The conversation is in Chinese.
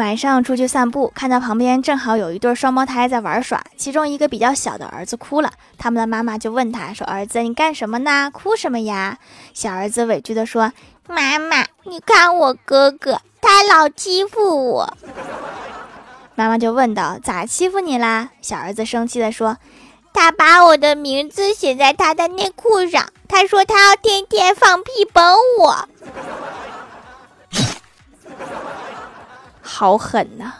晚上出去散步，看到旁边正好有一对双胞胎在玩耍，其中一个比较小的儿子哭了，他们的妈妈就问他说：“儿子，你干什么呢？哭什么呀？”小儿子委屈的说：“妈妈，你看我哥哥，他老欺负我。”妈妈就问道：“咋欺负你啦？”小儿子生气的说：“他把我的名字写在他的内裤上，他说他要天天放屁崩我。”好狠呐！